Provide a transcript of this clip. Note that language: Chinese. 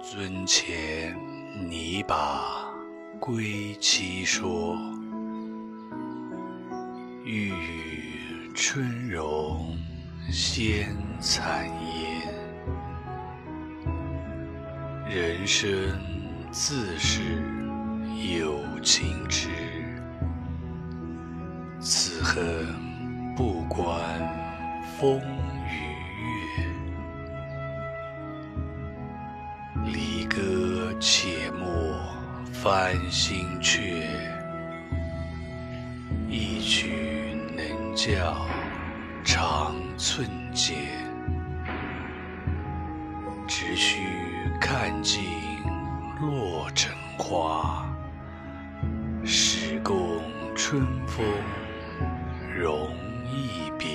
尊前拟把归期说，欲语春容先惨颜。人生自是有情痴，此恨不关风歌且莫翻新阙，一曲能教长寸节。只须看尽落成花，始共春风容易别。